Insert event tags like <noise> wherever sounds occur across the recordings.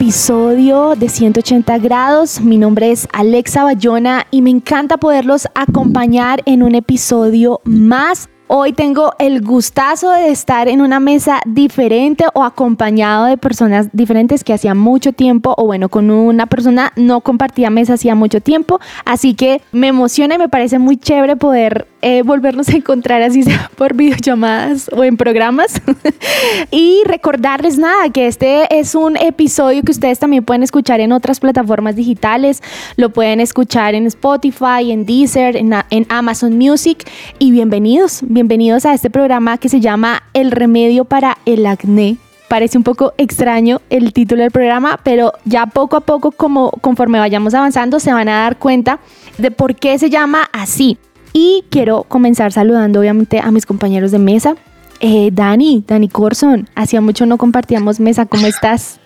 episodio de 180 grados. Mi nombre es Alexa Bayona y me encanta poderlos acompañar en un episodio más Hoy tengo el gustazo de estar en una mesa diferente o acompañado de personas diferentes que hacía mucho tiempo, o bueno, con una persona no compartía mesa hacía mucho tiempo. Así que me emociona y me parece muy chévere poder eh, volvernos a encontrar así sea <laughs> por videollamadas o en programas. <laughs> y recordarles nada, que este es un episodio que ustedes también pueden escuchar en otras plataformas digitales. Lo pueden escuchar en Spotify, en Deezer, en, en Amazon Music. Y bienvenidos bienvenidos a este programa que se llama El remedio para el acné. Parece un poco extraño el título del programa, pero ya poco a poco, como conforme vayamos avanzando, se van a dar cuenta de por qué se llama así. Y quiero comenzar saludando obviamente a mis compañeros de mesa. Eh, Dani, Dani Corson, hacía mucho no compartíamos mesa, ¿cómo estás?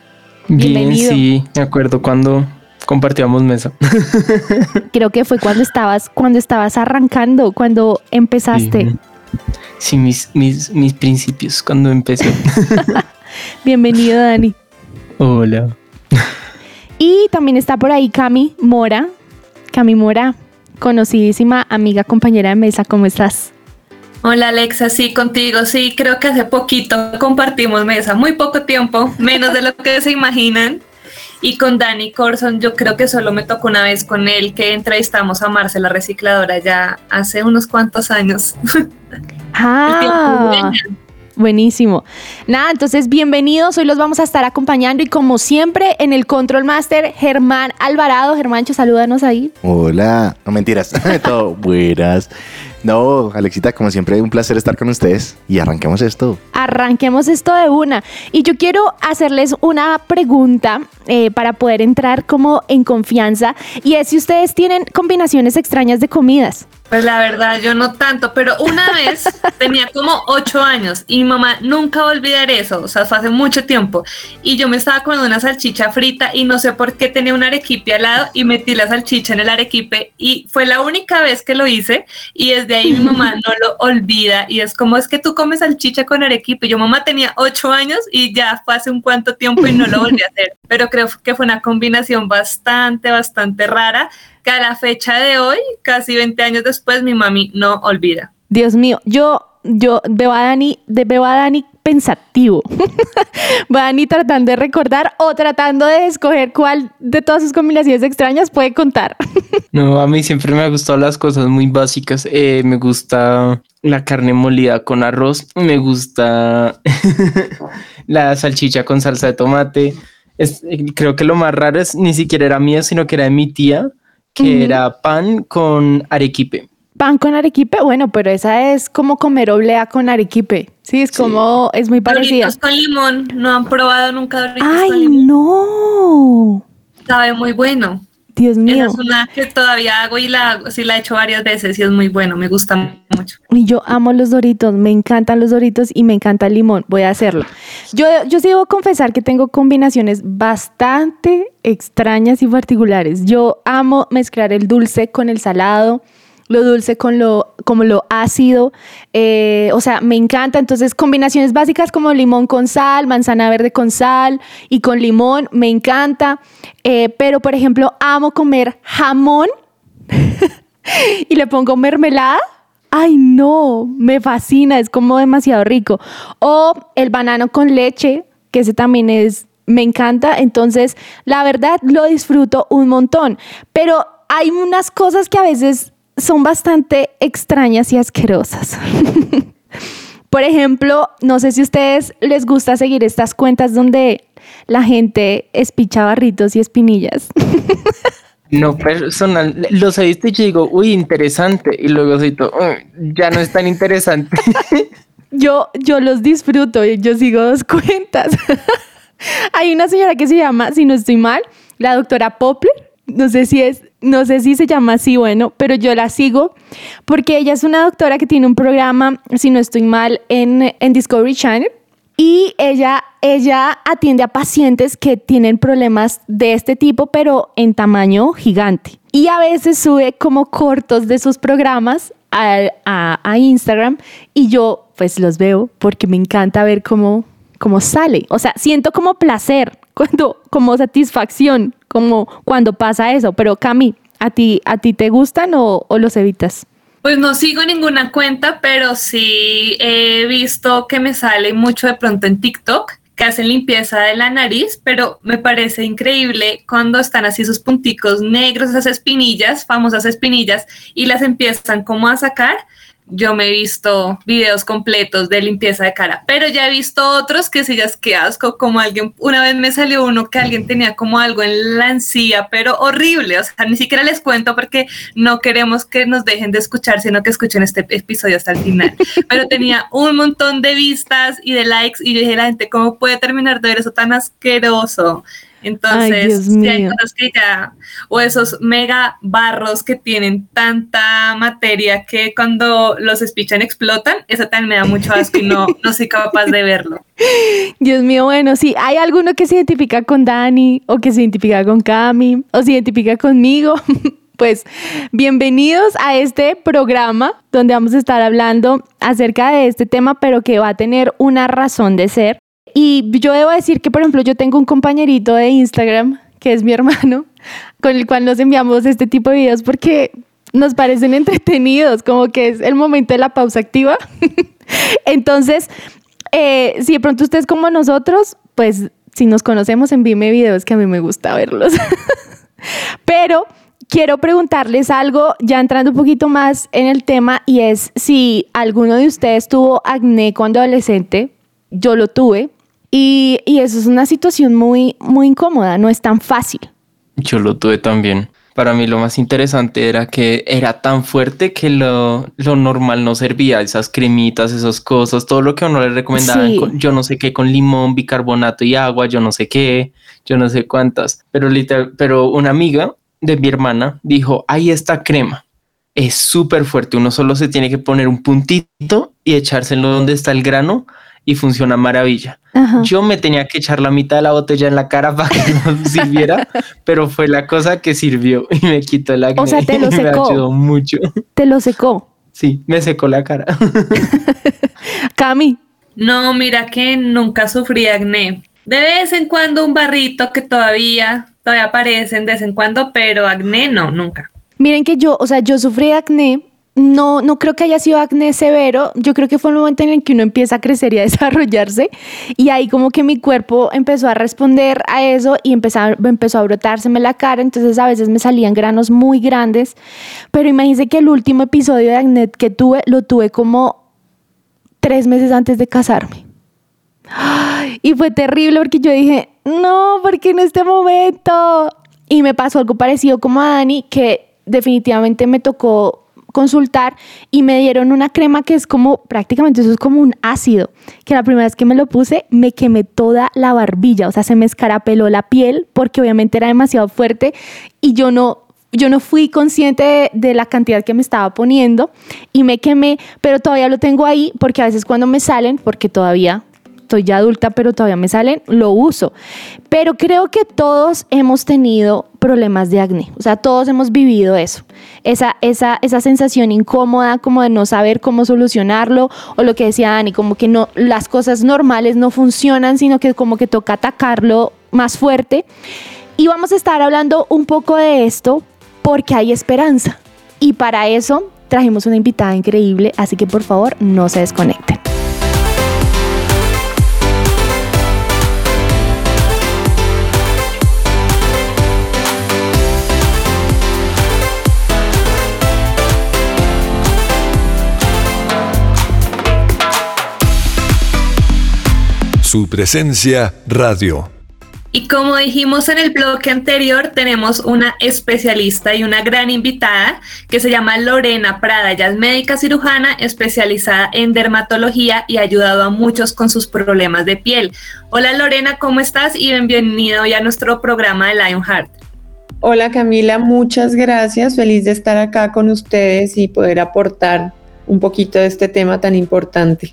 Bien, sí, me acuerdo cuando compartíamos mesa. <laughs> Creo que fue cuando estabas, cuando estabas arrancando, cuando empezaste. Sí, mis, mis, mis principios cuando empecé. <laughs> Bienvenido, Dani. Hola. Y también está por ahí Cami Mora. Cami Mora, conocidísima amiga, compañera de mesa. ¿Cómo estás? Hola Alexa, sí, contigo, sí, creo que hace poquito compartimos mesa, muy poco tiempo, menos de lo que se imaginan. Y con Dani Corson, yo creo que solo me tocó una vez con él que entrevistamos a Marcela Recicladora ya hace unos cuantos años. <laughs> Ah, buenísimo. Nada, entonces bienvenidos. Hoy los vamos a estar acompañando y como siempre en el Control Master, Germán Alvarado. Germáncho, salúdanos ahí. Hola, no mentiras, <laughs> todo buenas. No, Alexita, como siempre, un placer estar con ustedes y arranquemos esto. Arranquemos esto de una. Y yo quiero hacerles una pregunta eh, para poder entrar como en confianza y es si ustedes tienen combinaciones extrañas de comidas. Pues la verdad, yo no tanto, pero una <laughs> vez tenía como ocho años y mi mamá nunca va a olvidar eso, o sea, fue hace mucho tiempo. Y yo me estaba comiendo una salchicha frita y no sé por qué tenía un arequipe al lado y metí la salchicha en el arequipe y fue la única vez que lo hice y desde ahí mi mamá no lo olvida y es como es que tú comes salchicha con arequipe. Yo mamá tenía ocho años y ya fue hace un cuanto tiempo y no lo volví a hacer, <laughs> pero creo que fue una combinación bastante, bastante rara que a la fecha de hoy, casi 20 años después, mi mami no olvida. Dios mío, yo, yo veo a Dani, veo a Dani pensativo. Va a Dani tratando de recordar o tratando de escoger cuál de todas sus combinaciones extrañas puede contar. <laughs> no, a mí siempre me han gustado las cosas muy básicas. Eh, me gusta la carne molida con arroz, me gusta <laughs> la salchicha con salsa de tomate. creo que lo más raro es ni siquiera era mía, sino que era de mi tía que era pan con arequipe. Pan con arequipe, bueno, pero esa es como comer oblea con arequipe. Sí, es como, es muy parecida. Doritos con limón, no han probado nunca Doritos Ay, con limón. no. Sabe muy bueno. Dios mío. es una que todavía hago y la, sí la he hecho varias veces y es muy bueno, me gusta mucho. Y yo amo los doritos, me encantan los doritos y me encanta el limón, voy a hacerlo. Yo, yo sí debo confesar que tengo combinaciones bastante extrañas y particulares. Yo amo mezclar el dulce con el salado lo dulce con lo, como lo ácido, eh, o sea, me encanta. Entonces, combinaciones básicas como limón con sal, manzana verde con sal y con limón, me encanta. Eh, pero, por ejemplo, amo comer jamón <laughs> y le pongo mermelada. Ay, no, me fascina, es como demasiado rico. O el banano con leche, que ese también es, me encanta. Entonces, la verdad, lo disfruto un montón. Pero hay unas cosas que a veces son bastante extrañas y asquerosas. <laughs> Por ejemplo, no sé si a ustedes les gusta seguir estas cuentas donde la gente espicha barritos y espinillas. <laughs> No personal, los he visto y digo, uy, interesante. Y luego todo, ya no es tan interesante. <laughs> yo, yo los disfruto, yo sigo dos cuentas. Hay una señora que se llama, si no estoy mal, la doctora Popler. No sé si es, no sé si se llama así, bueno, pero yo la sigo porque ella es una doctora que tiene un programa, si no estoy mal, en, en Discovery Channel. Y ella, ella atiende a pacientes que tienen problemas de este tipo, pero en tamaño gigante. Y a veces sube como cortos de sus programas a, a, a Instagram y yo pues los veo porque me encanta ver cómo, cómo sale. O sea, siento como placer, <laughs> cuando, como satisfacción, como cuando pasa eso. Pero Cami, ¿a ti, a ti te gustan o, o los evitas? Pues no sigo ninguna cuenta, pero sí he visto que me sale mucho de pronto en TikTok que hacen limpieza de la nariz, pero me parece increíble cuando están así sus punticos negros, esas espinillas, famosas espinillas, y las empiezan como a sacar yo me he visto videos completos de limpieza de cara, pero ya he visto otros que es que asco, como alguien, una vez me salió uno que alguien tenía como algo en la encía, pero horrible, o sea, ni siquiera les cuento porque no queremos que nos dejen de escuchar, sino que escuchen este episodio hasta el final, pero tenía un montón de vistas y de likes y yo dije, la gente, ¿cómo puede terminar de ver eso tan asqueroso? Entonces, si hay cosas que ya, o esos mega barros que tienen tanta materia que cuando los espichan explotan, eso también me da mucho asco y no, no soy capaz de verlo. <laughs> Dios mío, bueno, si hay alguno que se identifica con Dani o que se identifica con Cami o se identifica conmigo. <laughs> Pues bienvenidos a este programa donde vamos a estar hablando acerca de este tema, pero que va a tener una razón de ser. Y yo debo decir que, por ejemplo, yo tengo un compañerito de Instagram, que es mi hermano, con el cual nos enviamos este tipo de videos porque nos parecen entretenidos, como que es el momento de la pausa activa. <laughs> Entonces, eh, si de pronto usted es como nosotros, pues si nos conocemos, envíeme videos que a mí me gusta verlos. <laughs> Pero quiero preguntarles algo, ya entrando un poquito más en el tema, y es si alguno de ustedes tuvo acné cuando adolescente. Yo lo tuve, y, y, eso es una situación muy, muy incómoda, no es tan fácil. Yo lo tuve también. Para mí lo más interesante era que era tan fuerte que lo, lo normal no servía, esas cremitas, esas cosas, todo lo que uno le recomendaban, sí. con, yo no sé qué, con limón, bicarbonato y agua, yo no sé qué, yo no sé cuántas, pero, literal, pero una amiga de mi hermana dijo, ahí está crema, es súper fuerte, uno solo se tiene que poner un puntito y echárselo donde está el grano y funciona maravilla. Ajá. Yo me tenía que echar la mitad de la botella en la cara <laughs> para que no <laughs> sirviera, pero fue la cosa que sirvió y me quitó el acné. O sea, te <laughs> lo secó. Me ayudó mucho. Te lo secó. Sí, me secó la cara. Cami. No, mira que nunca sufrí acné. De vez en cuando un barrito que todavía, todavía aparecen de vez en cuando, pero acné no, nunca. Miren que yo, o sea, yo sufrí acné no, no creo que haya sido acné severo. Yo creo que fue el momento en el que uno empieza a crecer y a <laughs> desarrollarse. Y ahí como que mi cuerpo empezó a responder a eso y empezó, empezó a brotárseme la cara. Entonces a veces me salían granos muy grandes. Pero imagínense que el último episodio de acné que tuve, lo tuve como tres meses antes de casarme. Y fue terrible porque yo dije, no, porque en este momento... Y me pasó algo parecido como a Dani, que definitivamente me tocó consultar y me dieron una crema que es como prácticamente eso es como un ácido, que la primera vez que me lo puse me quemé toda la barbilla, o sea, se me escarapeló la piel porque obviamente era demasiado fuerte y yo no yo no fui consciente de, de, la cantidad que me estaba poniendo y me quemé, pero todavía lo tengo ahí porque a veces cuando me salen, porque todavía estoy ya adulta, pero todavía me salen, lo uso. Pero creo que todos hemos tenido problemas de acné, o sea, todos hemos vivido eso, esa, esa, esa sensación incómoda como de no saber cómo solucionarlo, o lo que decía Dani, como que no, las cosas normales no funcionan, sino que como que toca atacarlo más fuerte. Y vamos a estar hablando un poco de esto porque hay esperanza. Y para eso trajimos una invitada increíble, así que por favor no se desconecten. Su presencia radio. Y como dijimos en el bloque anterior, tenemos una especialista y una gran invitada que se llama Lorena Prada. Ella es médica cirujana especializada en dermatología y ha ayudado a muchos con sus problemas de piel. Hola Lorena, ¿cómo estás? Y bienvenida hoy a nuestro programa de Lionheart. Hola Camila, muchas gracias. Feliz de estar acá con ustedes y poder aportar un poquito de este tema tan importante.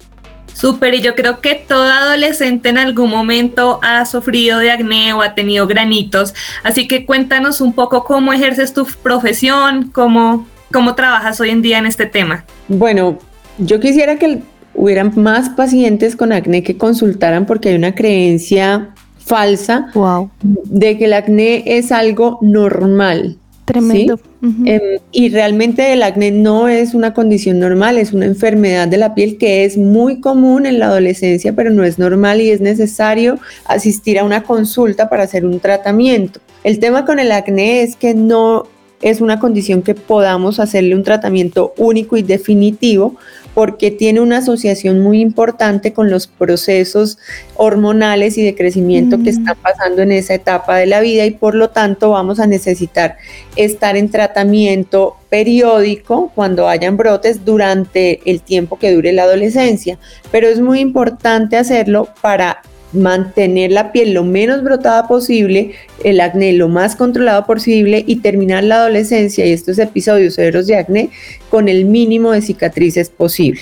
Súper, y yo creo que todo adolescente en algún momento ha sufrido de acné o ha tenido granitos, así que cuéntanos un poco cómo ejerces tu profesión, cómo, cómo trabajas hoy en día en este tema. Bueno, yo quisiera que hubieran más pacientes con acné que consultaran porque hay una creencia falsa wow. de que el acné es algo normal. Tremendo. Em, y realmente el acné no es una condición normal, es una enfermedad de la piel que es muy común en la adolescencia, pero no es normal y es necesario asistir a una consulta para hacer un tratamiento. El tema con el acné es que no es una condición que podamos hacerle un tratamiento único y definitivo porque tiene una asociación muy importante con los procesos hormonales y de crecimiento que están pasando en esa etapa de la vida y por lo tanto vamos a necesitar estar en tratamiento periódico cuando hayan brotes durante el tiempo que dure la adolescencia. Pero es muy importante hacerlo para mantener la piel lo menos brotada posible, el acné lo más controlado posible y terminar la adolescencia y estos episodios severos de acné con el mínimo de cicatrices posible.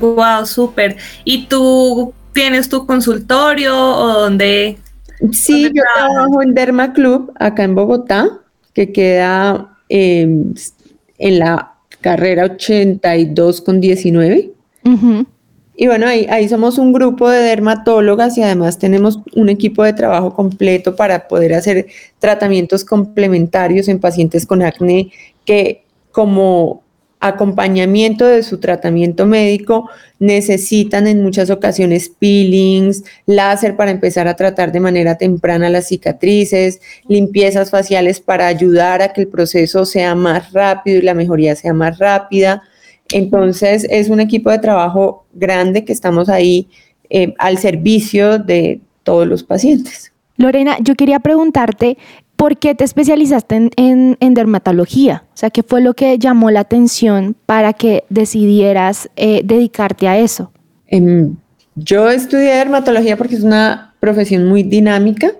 Wow, súper. ¿Y tú tienes tu consultorio o dónde? Sí, yo trabajo en Derma Club acá en Bogotá, que queda em, en la carrera 82 con 19. Y bueno, ahí, ahí somos un grupo de dermatólogas y además tenemos un equipo de trabajo completo para poder hacer tratamientos complementarios en pacientes con acné que como acompañamiento de su tratamiento médico necesitan en muchas ocasiones peelings, láser para empezar a tratar de manera temprana las cicatrices, limpiezas faciales para ayudar a que el proceso sea más rápido y la mejoría sea más rápida entonces es un equipo de trabajo grande que estamos ahí eh, al servicio de todos los pacientes. Lorena, yo quería preguntarte, ¿por qué te especializaste en, dermatología? O sea, ¿qué fue lo que llamó la atención para que decidieras eh, dedicarte a eso? Em, yo estudié dermatología porque es una profesión muy dinámica.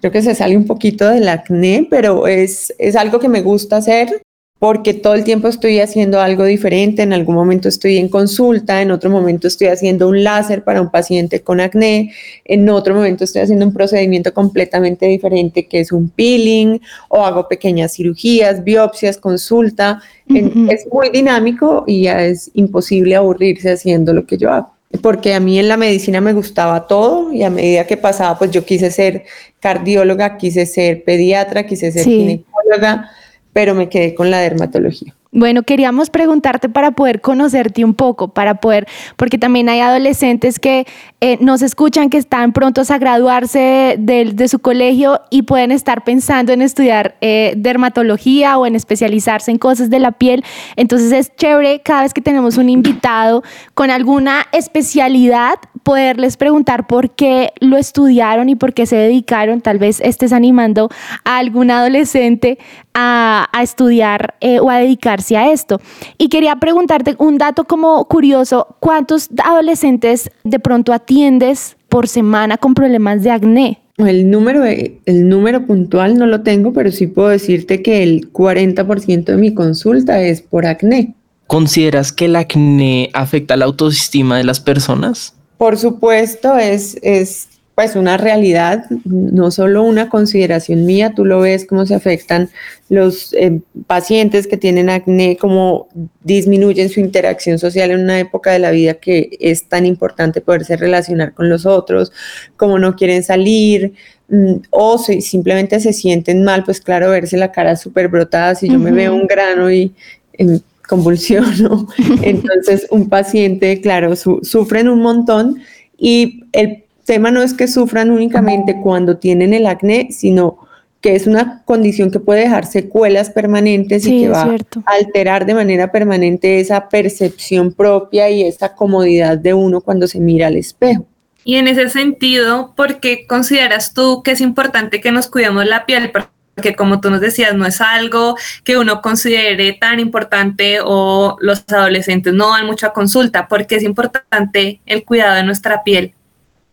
Creo que se sale un poquito del acné, pero es, es algo que me gusta hacer porque todo el tiempo estoy haciendo algo diferente, en algún momento estoy en consulta, en otro momento estoy haciendo un láser para un paciente con acné, en otro momento estoy haciendo un procedimiento completamente diferente que es un peeling o hago pequeñas cirugías, biopsias, consulta. Es muy dinámico y ya es imposible aburrirse haciendo lo que yo hago porque a mí en la medicina me gustaba todo y a medida que pasaba, pues yo quise ser cardióloga, quise ser pediatra, quise ser ginecóloga, pero me quedé con la dermatología. Bueno, queríamos preguntarte para poder conocerte un poco, para poder, porque también hay adolescentes que eh, nos escuchan, que están prontos a graduarse de, su colegio y pueden estar pensando en estudiar eh, dermatología o en especializarse en cosas de la piel. Entonces es chévere cada vez que tenemos un invitado con alguna especialidad, poderles preguntar por qué lo estudiaron y por qué se dedicaron. Tal vez estés animando a algún adolescente a, estudiar eh, o a dedicarse a esto. Y quería preguntarte un dato como curioso, ¿cuántos adolescentes de pronto atiendes por semana con problemas de acné? El número, el número puntual no lo tengo, pero sí puedo decirte que el 40% de mi consulta es por acné. ¿Consideras que el acné afecta la autoestima de las personas? Por supuesto, es, es pues una realidad, no solo una consideración mía, tú lo ves cómo se afectan los eh, pacientes que tienen acné, cómo disminuyen su interacción social en una época de la vida que es tan importante poderse relacionar con los otros, cómo no quieren salir mm, o si simplemente se sienten mal, pues claro, verse la cara súper brotada, si yo me veo un grano y em, convulsiono, <laughs> entonces un paciente, claro, sufren un montón y el tema no es que sufran únicamente cuando tienen el acné, sino que es una condición que puede dejar secuelas permanentes y que va a alterar de manera permanente esa percepción propia y esa comodidad de uno cuando se mira al espejo. Y en ese sentido, ¿por qué consideras tú que es importante que nos cuidemos la piel? Porque como tú nos decías, no es algo que uno considere tan importante o los adolescentes no van mucho a consulta. ¿Por qué es importante el cuidado de nuestra piel?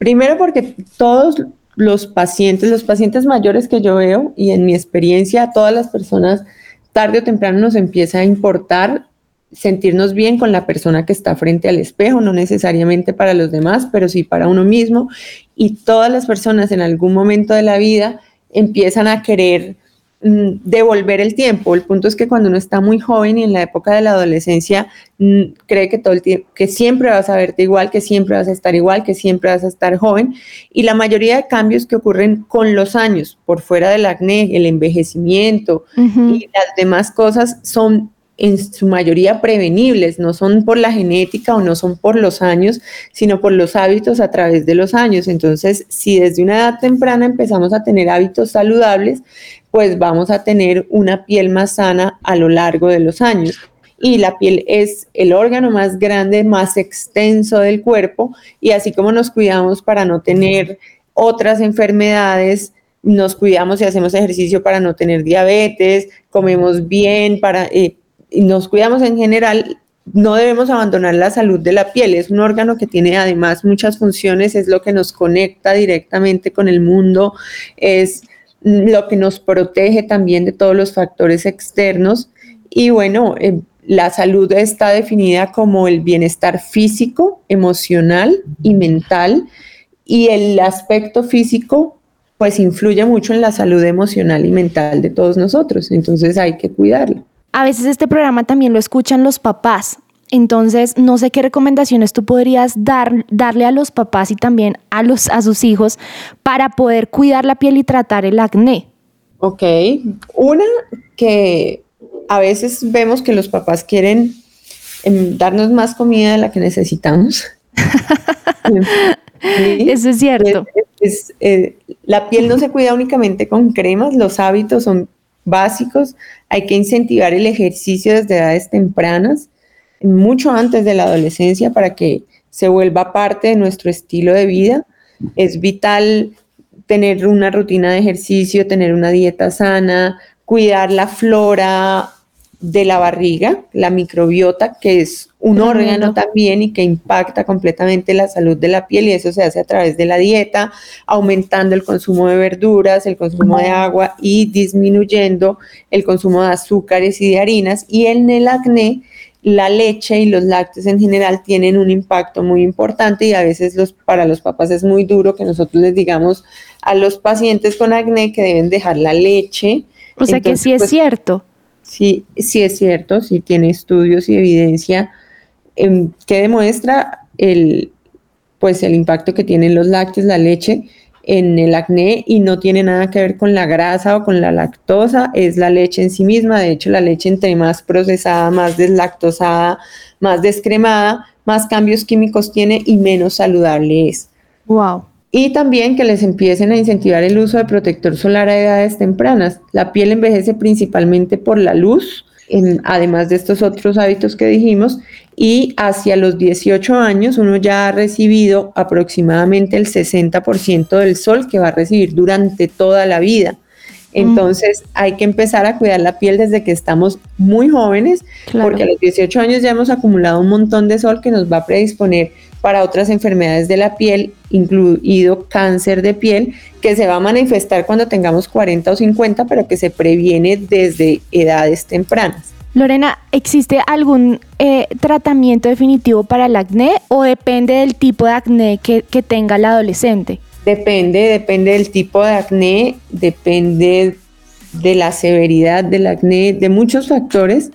Primero porque todos los pacientes, los pacientes mayores que yo veo y en mi experiencia, todas las personas tarde o temprano nos empieza a importar sentirnos bien con la persona que está frente al espejo, no necesariamente para los demás, pero sí para uno mismo. Y todas las personas en algún momento de la vida empiezan a querer devolver el tiempo. El punto es que cuando uno está muy joven y en la época de la adolescencia mm, cree que todo el tiempo, que siempre vas a verte igual, que siempre vas a estar igual, que siempre vas a estar joven. Y la mayoría de cambios que ocurren con los años, por fuera del acné, el envejecimiento y las demás cosas son en su mayoría prevenibles, no son por la genética o no son por los años, sino por los hábitos a través de los años. Entonces, si desde una edad temprana empezamos a tener hábitos saludables, pues vamos a tener una piel más sana a lo largo de los años. Y la piel es el órgano más grande, más extenso del cuerpo, y así como nos cuidamos para no tener otras enfermedades, nos cuidamos y hacemos ejercicio para no tener diabetes, comemos bien para, eh, y nos cuidamos en general, no debemos abandonar la salud de la piel. Es un órgano que tiene además muchas funciones, es lo que nos conecta directamente con el mundo, es lo que nos protege también de todos los factores externos. Y bueno, eh, la salud está definida como el bienestar físico, emocional y mental. Y el aspecto físico pues influye mucho en la salud emocional y mental de todos nosotros. Entonces hay que cuidarlo. A veces este programa también lo escuchan los papás. Entonces, no sé qué recomendaciones tú podrías dar, darle a los papás y también a, los, a sus hijos para poder cuidar la piel y tratar el acné. Ok, una que a veces vemos que los papás quieren em, darnos más comida de la que necesitamos. <laughs> Eso es cierto. Eh, la piel no se cuida únicamente con cremas, los hábitos son básicos. Hay que incentivar el ejercicio desde edades tempranas, mucho antes de la adolescencia, para que se vuelva parte de nuestro estilo de vida. Es vital tener una rutina de ejercicio, tener una dieta sana, cuidar la flora de la barriga, la microbiota, que es un órgano también y que impacta completamente la salud de la piel y eso se hace a través de la dieta, aumentando el consumo de verduras, el consumo de agua y disminuyendo el consumo de azúcares y de harinas. Y en el acné, la leche y los lácteos en general tienen un impacto muy importante y a veces los, para los papás es muy duro que nosotros les digamos a los pacientes con acné que deben dejar la leche. O sea que sí es pues, cierto. Sí, sí es cierto, sí tiene estudios y evidencia Em, que demuestra el, pues el impacto que tienen los lácteos, la leche en el acné y no tiene nada que ver con la grasa o con la lactosa, es la leche en sí misma. De hecho, la leche entre más procesada, más deslactosada, más descremada, más cambios químicos tiene y menos saludable es. Wow. Y también que les empiecen a incentivar el uso de protector solar a edades tempranas. La piel envejece principalmente por la luz, además de estos otros hábitos que dijimos, y hacia los 18 años uno ya ha recibido aproximadamente el 60% del sol que va a recibir durante toda la vida. Entonces hay que empezar a cuidar la piel desde que estamos muy jóvenes, porque a los 18 años ya hemos acumulado un montón de sol que nos va a predisponer para otras enfermedades de la piel, incluido cáncer de piel, que se va a manifestar cuando tengamos 40 o 50, pero que se previene desde edades tempranas. Lorena, ¿existe algún eh, tratamiento definitivo para el acné o depende del tipo de acné que, que tenga el adolescente? Depende, depende del tipo de acné, depende de la severidad del acné, de muchos factores.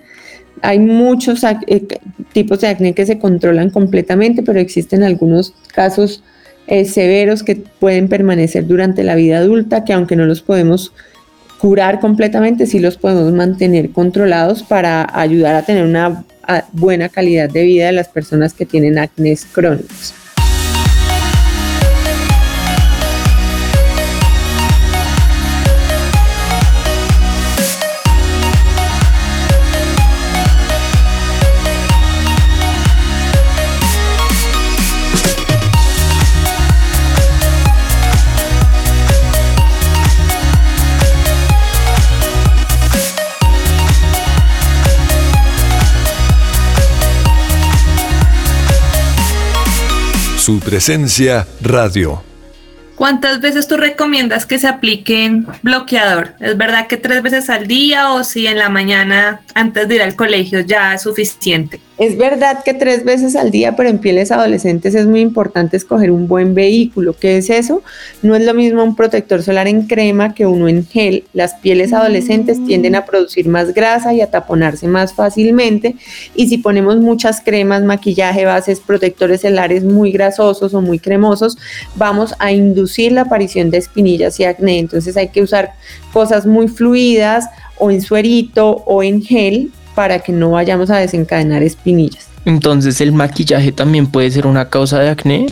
Hay muchos eh, tipos de acné que se controlan completamente, pero existen algunos casos eh, severos que pueden permanecer durante la vida adulta, que aunque no los podemos curar completamente, sí los podemos mantener controlados para ayudar a tener una buena calidad de vida de las personas que tienen acné crónicos. Su presencia radio. ¿Cuántas veces tú recomiendas que se apliquen bloqueador? ¿Es verdad que tres veces al día o si en la mañana antes de ir al colegio ya es suficiente? Es verdad que tres veces al día, pero en pieles adolescentes es muy importante escoger un buen vehículo. ¿Qué es eso? No es lo mismo un protector solar en crema que uno en gel. Las pieles adolescentes tienden a producir más grasa y a taponarse más fácilmente. Y si ponemos muchas cremas, maquillaje, bases, protectores solares muy grasosos o muy cremosos, vamos a inducir la aparición de espinillas y acné. Entonces hay que usar cosas muy fluidas o en suerito o en gel para que no vayamos a desencadenar espinillas. Entonces, ¿el maquillaje también puede ser una causa de acné?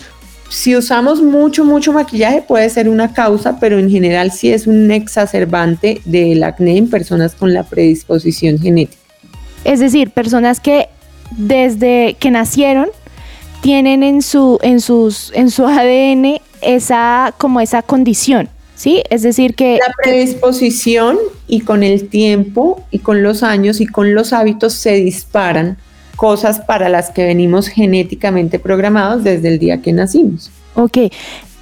Si usamos mucho, mucho maquillaje puede ser una causa, pero en general sí es un exacerbante del acné en personas con la predisposición genética. Es decir, personas que desde que nacieron tienen en su, en sus, en su ADN esa, como esa condición. ¿Sí? Es decir que... La predisposición y con el tiempo y con los años y con los hábitos se disparan cosas para las que venimos genéticamente programados desde el día que nacimos. Ok,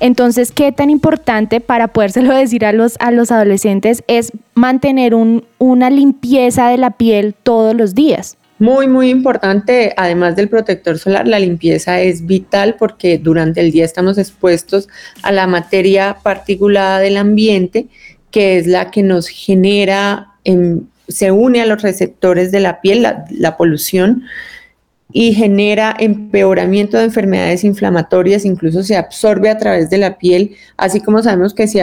entonces, ¿qué tan importante para podérselo <laughs> decir a los, a los adolescentes es mantener un, una limpieza de la piel todos los días? Muy, muy importante, además del protector solar, la limpieza es vital porque durante el día estamos expuestos a la materia particulada del ambiente, que es la que nos genera, se une a los receptores de la piel, la, la polución y genera empeoramiento de enfermedades inflamatorias, incluso se absorbe a través de la piel, así como sabemos que si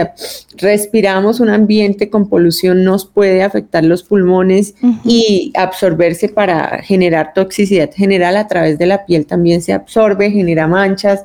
respiramos un ambiente con polución nos puede afectar los pulmones y absorberse para generar toxicidad general a través de la piel también se absorbe, genera manchas,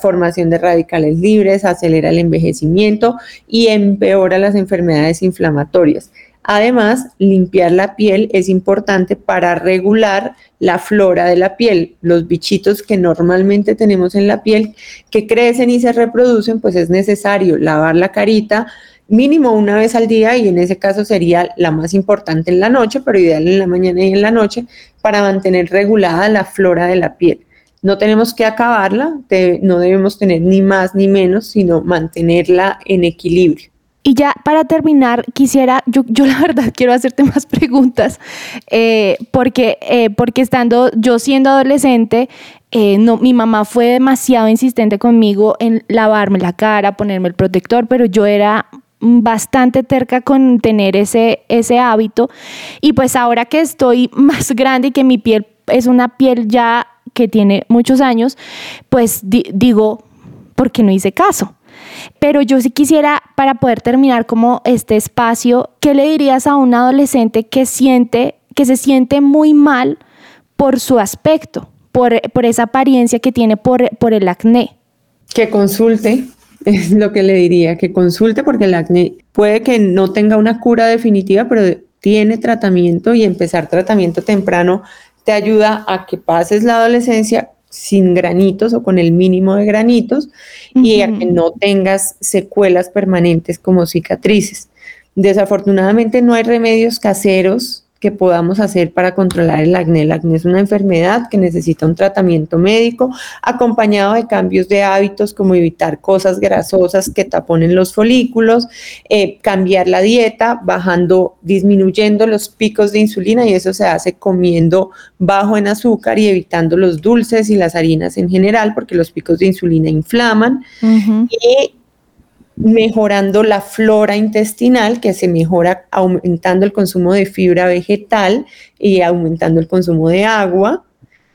formación de radicales libres, acelera el envejecimiento y empeora las enfermedades inflamatorias. Además, limpiar la piel es importante para regular la flora de la piel. Los bichitos que normalmente tenemos en la piel que crecen y se reproducen, pues es necesario lavar la carita mínimo una vez al día y en ese caso sería la más importante en la noche, pero ideal en la mañana y en la noche para mantener regulada la flora de la piel. No tenemos que acabarla, no debemos tener ni más ni menos, sino mantenerla en equilibrio. Y ya para terminar, quisiera, yo, yo la <laughs> verdad quiero hacerte más preguntas, eh, porque, eh, porque estando yo siendo adolescente, eh, no, mi mamá fue demasiado insistente conmigo en lavarme la cara, ponerme el protector, pero yo era bastante terca con tener ese, ese hábito. Y pues ahora que estoy <laughs> más grande y que mi piel es una piel ya que tiene muchos años, pues digo, ¿por qué no hice caso? Pero yo sí quisiera, para poder terminar como este espacio, ¿qué le dirías a un adolescente que siente, que se siente muy mal por su aspecto, por, esa apariencia que tiene por, por el acné? Que consulte, es lo que le diría, que consulte porque el acné puede que no tenga una cura definitiva, pero tiene tratamiento y empezar tratamiento temprano te ayuda a que pases la adolescencia sin granitos o con el mínimo de granitos y a que no tengas secuelas permanentes como cicatrices. Desafortunadamente no hay remedios caseros que podamos hacer para controlar el acné. El acné es una enfermedad que necesita un tratamiento médico acompañado de cambios de hábitos como evitar cosas grasosas que taponen los folículos, eh, cambiar la dieta, bajando, disminuyendo los picos de insulina y eso se hace comiendo bajo en azúcar y evitando los dulces y las harinas en general porque los picos de insulina inflaman. Y mejorando la flora intestinal, que se mejora aumentando el consumo de fibra vegetal y aumentando el consumo de agua.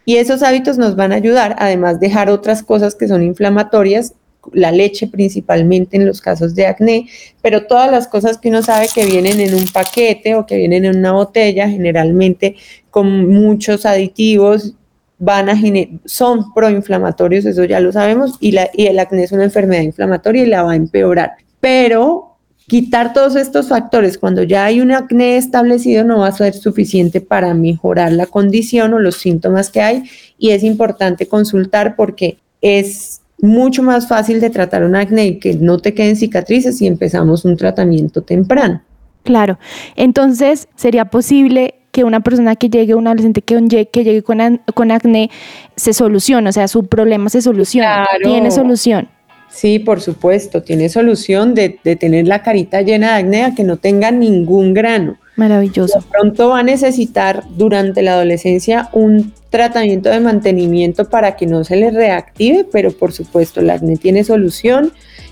Y esos hábitos nos van a ayudar, además dejar otras cosas que son inflamatorias, la leche principalmente en los casos de acné, pero todas las cosas que uno sabe que vienen en un paquete o que vienen en una botella, generalmente con muchos aditivos van a son proinflamatorios, eso ya lo sabemos, y, la, y el acné es una enfermedad inflamatoria y la va a empeorar. Pero quitar todos estos factores cuando ya hay un acné establecido no va a ser suficiente para mejorar la condición o los síntomas que hay y es importante consultar porque es mucho más fácil de tratar un acné y que no te queden cicatrices si empezamos un tratamiento temprano. Claro, entonces sería posible que una persona que llegue, un adolescente que, que llegue con, an- con acné, se soluciona, o sea, su problema se soluciona, Claro. tiene solución. Sí, por supuesto, tiene solución de, de tener la carita llena de acné a que no tenga ningún grano. Maravilloso. Pronto va a necesitar durante la adolescencia un tratamiento de mantenimiento para que no se le reactive, pero por supuesto el acné tiene solución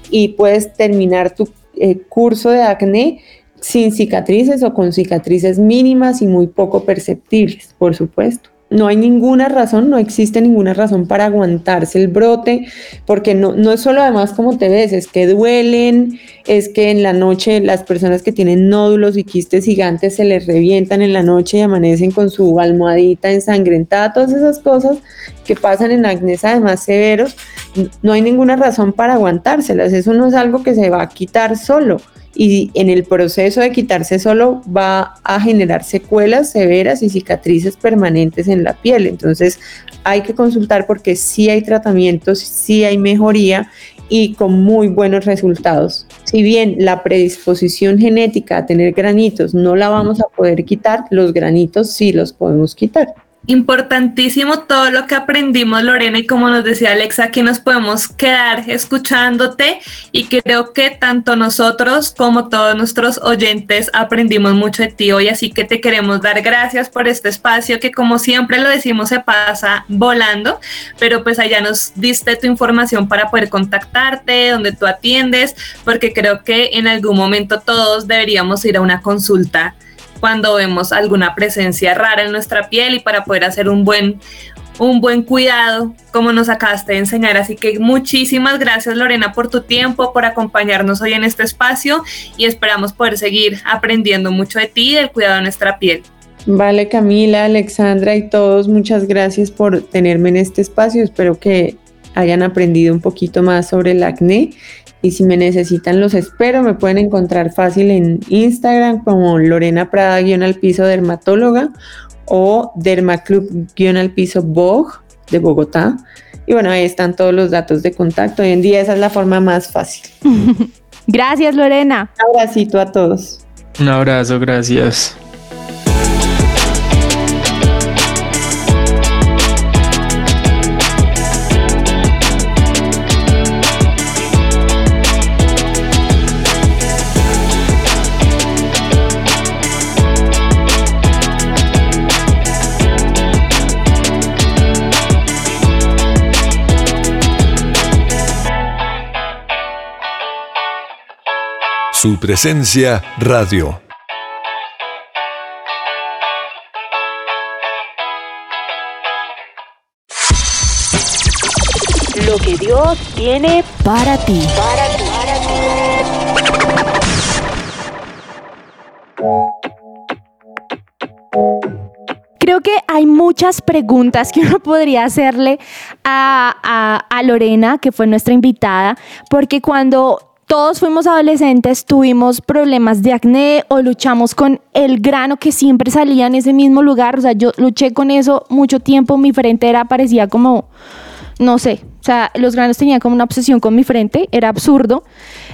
y puedes terminar tu eh, curso de acné sin cicatrices o con cicatrices mínimas y muy poco perceptibles, por supuesto. No hay ninguna razón, no existe ninguna razón para aguantarse el brote, porque no, no es solo además como te ves, es que duelen, es que en la noche las personas que tienen nódulos y quistes gigantes se les revientan en la noche y amanecen con su almohadita ensangrentada, todas esas cosas que pasan en acné además severos, no hay ninguna razón para aguantárselas, eso no es algo que se va a quitar solo y en el proceso de quitarse solo va a generar secuelas severas y cicatrices permanentes en la piel. Entonces hay que consultar porque sí hay tratamientos, sí hay mejoría y con muy buenos resultados. Si bien la predisposición genética a tener granitos no la vamos a poder quitar, los granitos sí los podemos quitar. Importantísimo todo lo que aprendimos, Lorena, y como nos decía Alexa, aquí nos podemos quedar escuchándote y creo que tanto nosotros como todos nuestros oyentes aprendimos mucho de ti hoy, así que te queremos dar gracias por este espacio que como siempre lo decimos se pasa volando, pero pues allá nos diste tu información para poder contactarte, donde tú atiendes, porque creo que en algún momento todos deberíamos ir a una consulta cuando vemos alguna presencia rara en nuestra piel y para poder hacer un buen, un buen cuidado, como nos acabaste de enseñar. Así que muchísimas gracias Lorena por tu tiempo, por acompañarnos hoy en este espacio y esperamos poder seguir aprendiendo mucho de ti y del cuidado de nuestra piel. Vale, Camila, Alexandra y todos, muchas gracias por tenerme en este espacio. Espero que hayan aprendido un poquito más sobre el acné. Y si me necesitan, los espero. Me pueden encontrar fácil en Instagram como Lorena Prada-al piso dermatóloga o Dermaclub-al piso Bog de Bogotá. Y bueno, ahí están todos los datos de contacto. Hoy en día esa es la forma más fácil. <laughs> Gracias, Lorena. Un abracito a todos. Un abrazo, gracias. Su presencia radio. Lo que Dios tiene para ti. Creo que hay muchas preguntas que uno podría hacerle a, a- a Lorena, que fue nuestra invitada, porque cuando todos fuimos adolescentes tuvimos problemas de acné o luchamos con el grano que siempre salía en ese mismo lugar. O sea, yo luché con eso mucho tiempo, mi frente era, parecía como, no sé, o sea, los granos tenían como una obsesión con mi frente, era absurdo.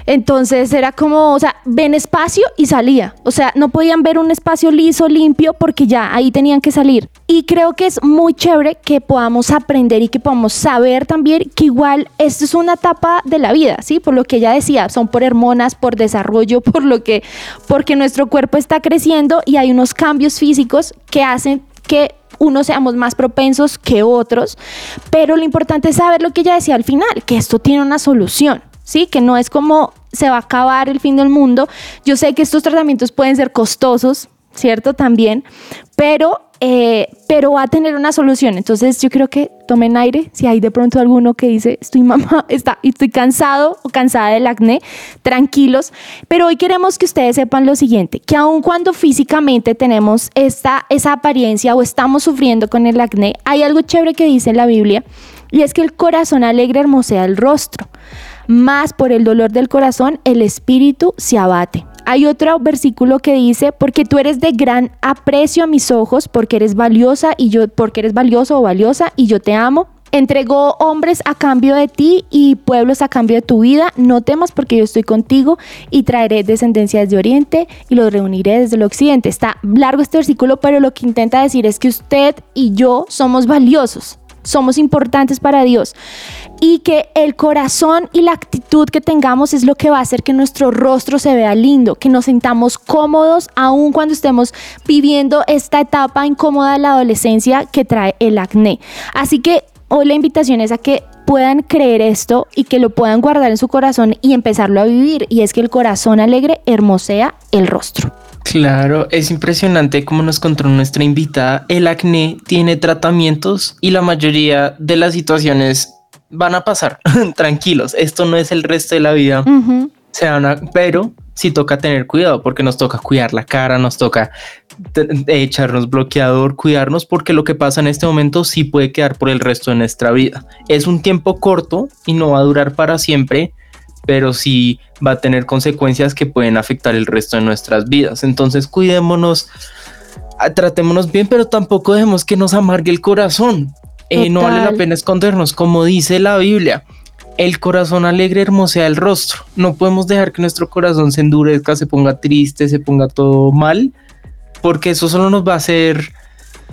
Entonces era como, o sea, ven espacio y salía. O sea, no podían ver un espacio liso, limpio, porque ya ahí tenían que salir. Y creo que es muy chévere que podamos aprender y que podamos saber también que igual esto es una etapa de la vida, ¿sí? Por lo que ella decía, son por hormonas, por desarrollo, <laughs> por lo que, porque nuestro cuerpo está creciendo y hay unos cambios físicos que hacen que unos seamos más propensos que otros, pero lo importante es saber lo que ella decía al final, que esto tiene una solución, ¿sí? Que no es como se va a acabar el fin del mundo. Yo sé que estos tratamientos pueden ser costosos, ¿cierto? También, pero, eh, pero va a tener una solución. Entonces yo creo que tomen aire, si hay de pronto alguno que dice, estoy mamá, <laughs> está, estoy cansado o cansada del acné, tranquilos, pero hoy queremos que ustedes sepan lo siguiente, que aun cuando físicamente tenemos esta, esa apariencia o estamos sufriendo con el acné, hay algo chévere que dice la Biblia y es que el corazón alegre hermosea el rostro, más por el dolor del corazón el espíritu se abate. Hay otro versículo que dice, porque tú eres de gran aprecio a mis ojos, porque eres valiosa y yo, porque eres valioso o valiosa y yo te amo. Entregó hombres a cambio de ti y pueblos a cambio de tu vida. No temas porque yo estoy contigo y traeré descendencia desde Oriente y los reuniré desde el Occidente. Está largo este versículo, pero lo que intenta decir es que usted y yo somos valiosos somos importantes para Dios y que el corazón y la actitud que tengamos es lo que va a hacer que nuestro rostro se vea lindo, que nos sintamos cómodos aun cuando estemos viviendo esta etapa incómoda de la adolescencia que trae el acné. Así que hoy la invitación es a que puedan creer esto y que lo puedan guardar en su corazón y empezarlo a vivir. Y es que el corazón alegre hermosea el rostro. Claro, es impresionante como nos contó nuestra invitada. El acné tiene tratamientos y la mayoría de las situaciones van a pasar. <laughs> Tranquilos, esto no es el resto de la vida. Se van a, pero sí toca tener cuidado porque nos toca cuidar la cara, nos toca echarnos bloqueador, cuidarnos porque lo que pasa en este momento sí puede quedar por el resto de nuestra vida. Es un tiempo corto y no va a durar para siempre, pero sí va a tener consecuencias que pueden afectar el resto de nuestras vidas. Entonces cuidémonos, ah, tratémonos bien, pero tampoco dejemos que nos amargue el corazón. Eh, no vale la pena escondernos, como dice la Biblia. El corazón alegre hermosea el rostro. No podemos dejar que nuestro corazón se endurezca, se ponga triste, se ponga todo mal, porque eso solo nos va a hacer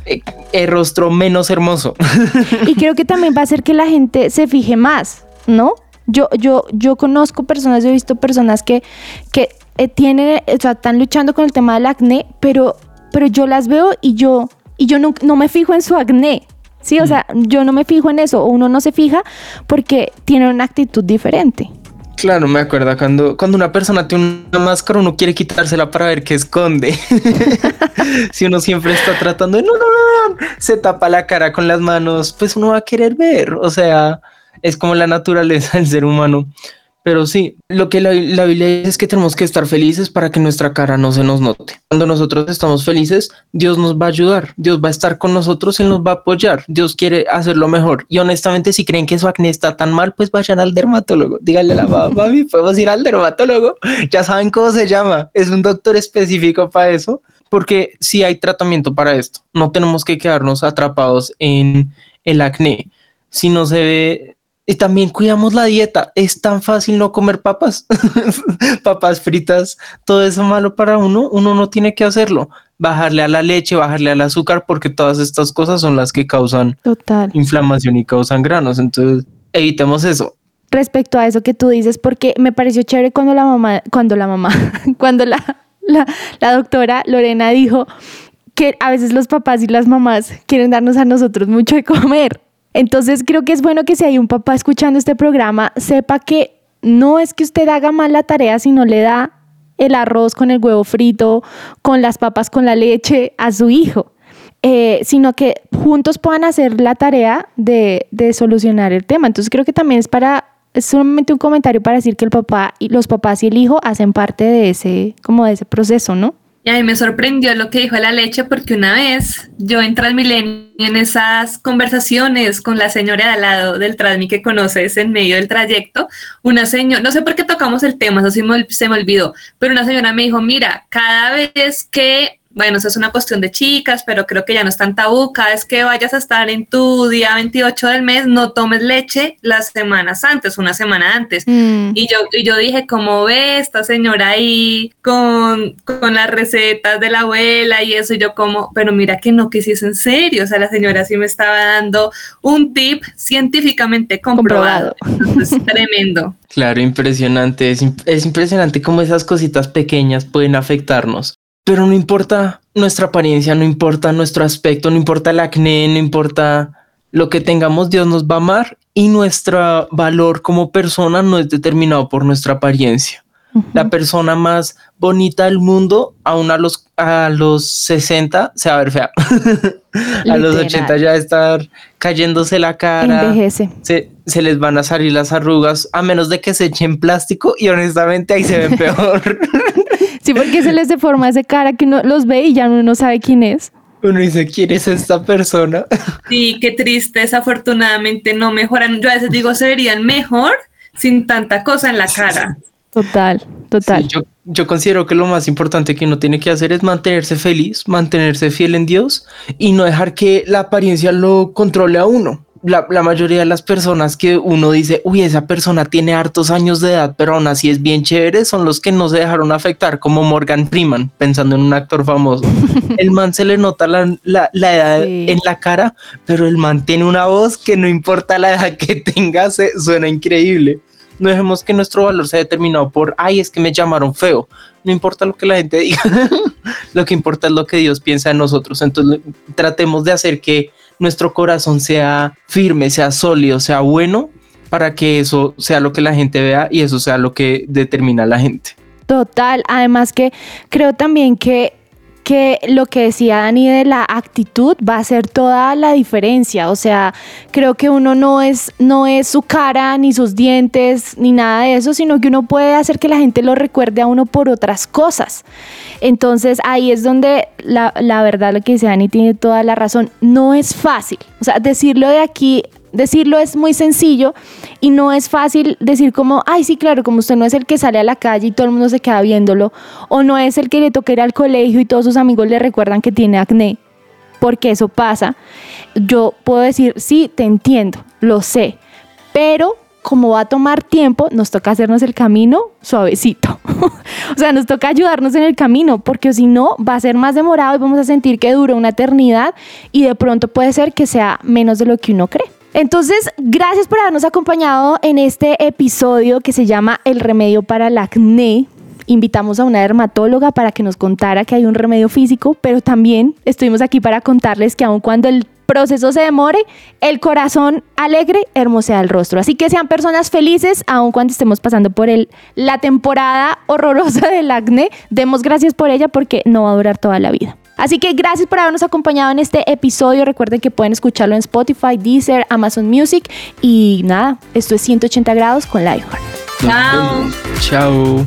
eh, el rostro menos hermoso. <laughs> Y creo que también va a hacer que la gente se fije más, ¿no? Yo, yo, yo conozco personas, he visto personas que, que eh, tienen, o sea, están luchando con el tema del acné, pero, pero yo las veo y yo, y yo no, no me fijo en su acné. Sí, o sea, yo no me fijo en eso, o uno no se fija porque tiene una actitud diferente. Claro, me acuerdo cuando, cuando una persona tiene una máscara, uno quiere quitársela para ver qué esconde. <laughs> si uno siempre está tratando de no, no, no, no, se tapa la cara con las manos, pues uno va a querer ver. O sea, es como la naturaleza del ser humano. Pero sí, lo que la, Biblia dice es que tenemos que estar felices para que nuestra cara no se nos note. Cuando nosotros estamos felices, Dios nos va a ayudar, Dios va a estar con nosotros, Él nos va a apoyar, Dios quiere hacerlo mejor. Y honestamente, si creen que su acné está tan mal, pues vayan al dermatólogo. Díganle a la mamá, mami, podemos ir al dermatólogo. Ya saben cómo se llama. Es un doctor específico para eso, porque si hay tratamiento para esto. No tenemos que quedarnos atrapados en el acné. Si no se ve y también cuidamos la dieta. Es tan fácil no comer papas, <laughs> papas fritas, todo eso malo para uno. Uno no tiene que hacerlo. Bajarle a la leche, bajarle al azúcar, porque todas estas cosas son las que causan Total. inflamación y causan granos. Entonces, evitemos eso. Respecto a eso que tú dices, porque me pareció chévere cuando la mamá, cuando la mamá, <laughs> cuando la, la, la doctora Lorena dijo que a veces los papás y las mamás quieren darnos a nosotros mucho de comer. Entonces creo que es bueno que si hay un papá escuchando este programa, sepa que no es que usted haga mal la tarea si no le da el arroz con el huevo frito, con las papas con la leche a su hijo, eh, sino que juntos puedan hacer la tarea de, de solucionar el tema. Entonces creo que también es para es solamente un comentario para decir que el papá y los papás y el hijo hacen parte de ese como de ese proceso, ¿no? Y a mí me sorprendió lo que dijo la leche porque una vez yo en Transmilenio en esas conversaciones con la señora de al lado del Transmi que conoces en medio del trayecto, una señora, no sé por qué tocamos el tema, eso sí se me olvidó, pero una señora me dijo, mira, cada vez que bueno, eso es una cuestión de chicas, pero creo que ya no es tan tabú. Cada vez que vayas a estar en tu día 28 del mes, no tomes leche las semanas antes, una semana antes. Mm. Y, yo, y yo dije, ¿cómo ve esta señora ahí con, con las recetas de la abuela y eso? Y yo como, pero mira que no, que si es en serio. O sea, la señora sí me estaba dando un tip científicamente comprobado. Es tremendo. Claro, impresionante. Es, es impresionante cómo esas cositas pequeñas pueden afectarnos. Pero no importa nuestra apariencia, no importa nuestro aspecto, no importa el acné, no importa lo que tengamos, Dios nos va a amar y nuestro valor como persona no es determinado por nuestra apariencia. La persona más bonita del mundo, aún a los, a los 60, se va a ver fea. <laughs> a los 80 ya estar cayéndose la cara. Envejece. Se, se les van a salir las arrugas, a menos de que se echen plástico y honestamente ahí se ven peor. <laughs> Sí, porque se les deforma esa cara que uno los ve y ya uno no sabe quién es. Uno dice, ¿quién es esta persona? <laughs> Sí, qué triste, desafortunadamente no mejoran. Yo a veces digo, se verían mejor sin tanta cosa en la cara. Total, total. yo, yo considero que lo más importante que uno tiene que hacer es mantenerse feliz, mantenerse fiel en Dios y no dejar que la apariencia lo controle a uno. La, la, mayoría de las personas que uno dice, uy, esa persona tiene hartos años de edad, pero aún así es bien chévere, son los que no se dejaron afectar, como Morgan Freeman, pensando en un actor famoso. <laughs> el man se le nota la, la, la edad sí. en la cara, pero el man tiene una voz que no importa la edad que tenga, se, suena increíble. No dejemos que nuestro valor sea determinado por, ay, es que me llamaron feo. No importa lo que la gente diga, <laughs> lo que importa es lo que Dios piensa en nosotros. Entonces tratemos de hacer que nuestro corazón sea firme, sea sólido, sea bueno, para que eso sea lo que la gente vea y eso sea lo que determina a la gente. Total, además que creo también que que lo que decía Dani de la actitud va a ser toda la diferencia. O sea, creo que uno no es, no es su cara, ni sus dientes, ni nada de eso, sino que uno puede hacer que la gente lo recuerde a uno por otras cosas. Entonces ahí es donde la, la verdad lo que dice Dani tiene toda la razón. No es fácil. O sea, decirlo de aquí decirlo es muy sencillo y no es fácil decir como, ay, sí, claro, como usted no es el que sale a la calle y todo el mundo se queda viéndolo, o no es el que le toca ir al colegio y todos sus amigos le recuerdan que tiene acné, porque eso pasa. Yo puedo decir, sí, te entiendo, lo sé, pero como va a tomar tiempo, nos toca hacernos el camino suavecito. <laughs> o sea, nos toca ayudarnos en el camino, porque si no, va a ser más demorado y vamos a sentir que dura una eternidad y de pronto puede ser que sea menos de lo que uno cree. Entonces, gracias por habernos acompañado en este episodio que se llama El remedio para el acné. Invitamos a una dermatóloga para que nos contara que hay un remedio físico, pero también estuvimos aquí para contarles que aun cuando el proceso se demore, el corazón alegre hermosea el rostro. Así que sean personas felices, aun cuando estemos pasando por el, la temporada horrorosa del acné. Demos gracias por ella porque no va a durar toda la vida. Así que gracias por habernos acompañado en este episodio. Recuerden que pueden escucharlo en Spotify, Deezer, Amazon Music. Y nada, esto es 180 grados con Lifeheart. Chao. Chao.